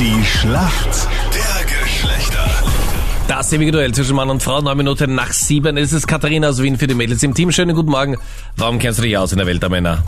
Die Schlacht der Geschlechter. Das ewige Duell zwischen Mann und Frau. Neun Minuten nach sieben ist es Katharina aus Wien für die Mädels im Team. Schönen guten Morgen. Warum kennst du dich aus in der Welt der Männer?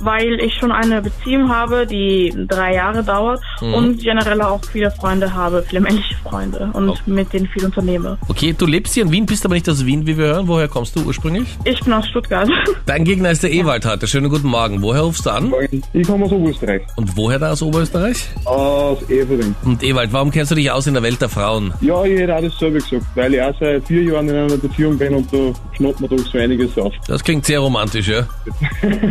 Weil ich schon eine Beziehung habe, die drei Jahre dauert Mhm. und generell auch viele Freunde habe, viele männliche Freunde und Oh. mit denen viel unternehme. Okay, du lebst hier in Wien, bist aber nicht aus Wien, wie wir hören. Woher kommst du ursprünglich? Ich bin aus Stuttgart. Dein Gegner ist der Ewald heute. Schönen guten Morgen. Woher rufst du an? Ich komme aus Oberösterreich, Und woher da aus Oberösterreich? aus Evering. Und Ewald, warum kennst du dich aus in der Welt der Frauen? Ja, ich hätte auch das selber gesagt, weil ich auch seit vier Jahren in einer Beziehung bin und da schnappt man doch so einiges auf. Das klingt sehr romantisch, ja?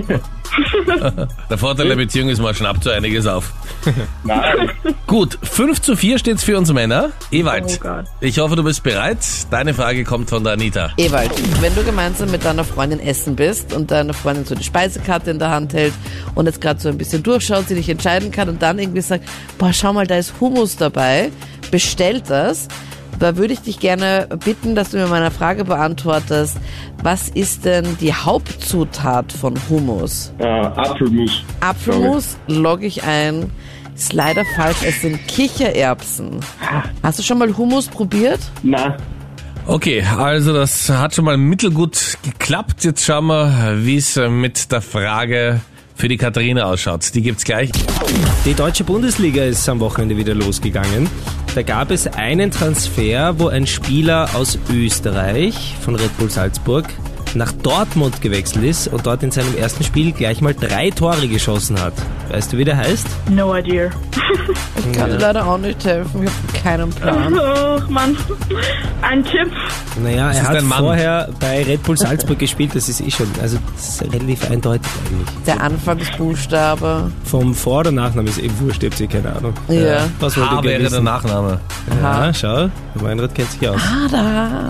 der Vorteil der Beziehung ist, man schnappt so einiges auf. Nein, Gut, 5 zu 4 steht's für uns Männer. Ewald, Oh Gott. ich hoffe, du bist bereit. Deine Frage kommt von der Anita. Ewald, wenn du gemeinsam mit deiner Freundin essen bist und deine Freundin so die Speisekarte in der Hand hält und jetzt gerade so ein bisschen durchschaut, sie nicht entscheiden kann und dann irgendwie sagt, boah, schau mal, da ist Hummus dabei, bestellt das. Da würde ich dich gerne bitten, dass du mir meine Frage beantwortest. Was ist denn die Hauptzutat von Hummus? äh, Apfelmus. Apfelmus logge ich ein. Ist leider falsch, es sind Kichererbsen. Hast du schon mal Hummus probiert? Nein, Okay, also das hat schon mal mittelgut geklappt. Jetzt schauen wir, wie es äh, mit der Frage für die Katharina ausschaut. Die gibt's gleich. Die deutsche Bundesliga ist am Wochenende wieder losgegangen. Da gab es einen Transfer, wo ein Spieler aus Österreich von Red Bull Salzburg nach Dortmund gewechselt ist und dort in seinem ersten Spiel gleich mal drei Tore geschossen hat. Weißt du, wie der heißt? No idea. Ich kann dir leider auch nicht helfen, ich habe keinen Plan. Ach Mann. Ein Tipp. Naja, ist er hat vorher bei Red Bull Salzburg gespielt, das ist eh schon, also das ist relativ eindeutig eigentlich. Der Anfangsbuchstabe. Vom Vor- oder Nachnamen ist eh wurscht, habt eh keine Ahnung. Ja. Was wollt H wäre der? Nachname. Ja, schau, der Weinrad kennt sich aus. Ah, da.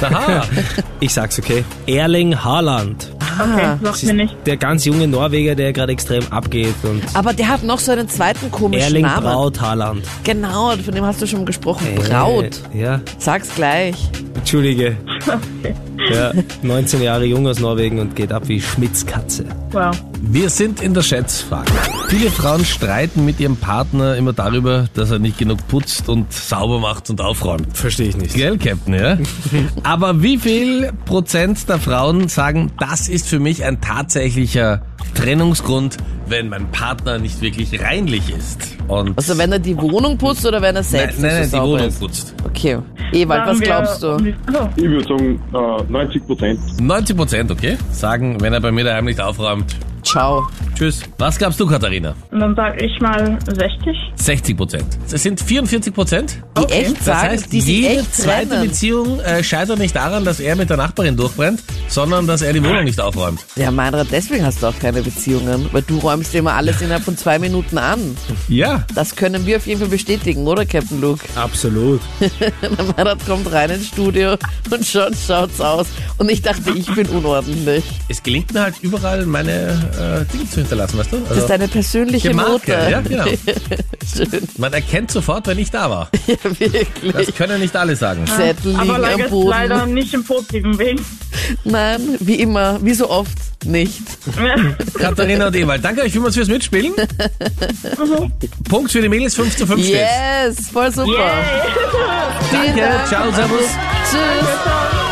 H. Ich sag's okay. Erling Haaland. Okay, Ah. sagt mir nicht. Der ganz junge Norweger, der gerade extrem abgeht und Aber der hat noch so einen zweiten komischen Erling Namen. Braut Haaland. Genau, von dem hast du schon gesprochen. Braut. Äh, ja, Sag's gleich. Entschuldige. Ja, 19 Jahre jung aus Norwegen und geht ab wie Schmitzkatze. Wow. Wir sind in der Schätzfrage. Viele Frauen streiten mit ihrem Partner immer darüber, dass er nicht genug putzt und sauber macht und aufräumt. Verstehe ich nicht. Gell, Captain, ja? Aber wie viel Prozent der Frauen sagen, das ist für mich ein tatsächlicher Trennungsgrund, wenn mein Partner nicht wirklich reinlich ist? Und Also wenn er die Wohnung putzt oder wenn er nein, selbst nein, nein, nicht die so sauber Wohnung ist? putzt. Okay. Ewald, was glaubst du? ich würde sagen äh, 90 Prozent. 90 Prozent, okay? Sagen, wenn er bei mir daheim nicht aufräumt. Ciao. Tschüss. Was glaubst du, Katharina? und dann sag ich mal 60. 60 Prozent. Es sind 44 Prozent. Die Okay. echt Das sagen, heißt, die jede echt zweite trennen. Beziehung äh, scheitert nicht daran, dass er mit der Nachbarin durchbrennt, sondern dass er die Wohnung nicht aufräumt. Ja, Meinrad, deswegen hast du auch keine Beziehungen, weil du räumst immer alles innerhalb von zwei Minuten an. Ja. Das können wir auf jeden Fall bestätigen, oder Captain Luke? Absolut. Der Meinrad kommt rein ins Studio und schon schaut's aus. Und ich dachte, ich bin unordentlich. Es gelingt mir halt überall meine äh, Dinge zu hinterlassen, weißt du? Das Also, ist deine persönliche Marke, Note. ja, genau. Schön, Man erkennt sofort, wenn ich da war. ja, wirklich. Das können nicht alle sagen. Zettel Aber liegen am leider, Boden. leider nicht im positiven Weg. Nein, wie immer, wie so oft nicht. Katharina und Ewald, danke euch vielmals fürs Mitspielen. Punkt für die Mädels, 5 zu 5 steht's. Yes, voll super. Vielen Danke, Dank. ciao, servus. Tschüss.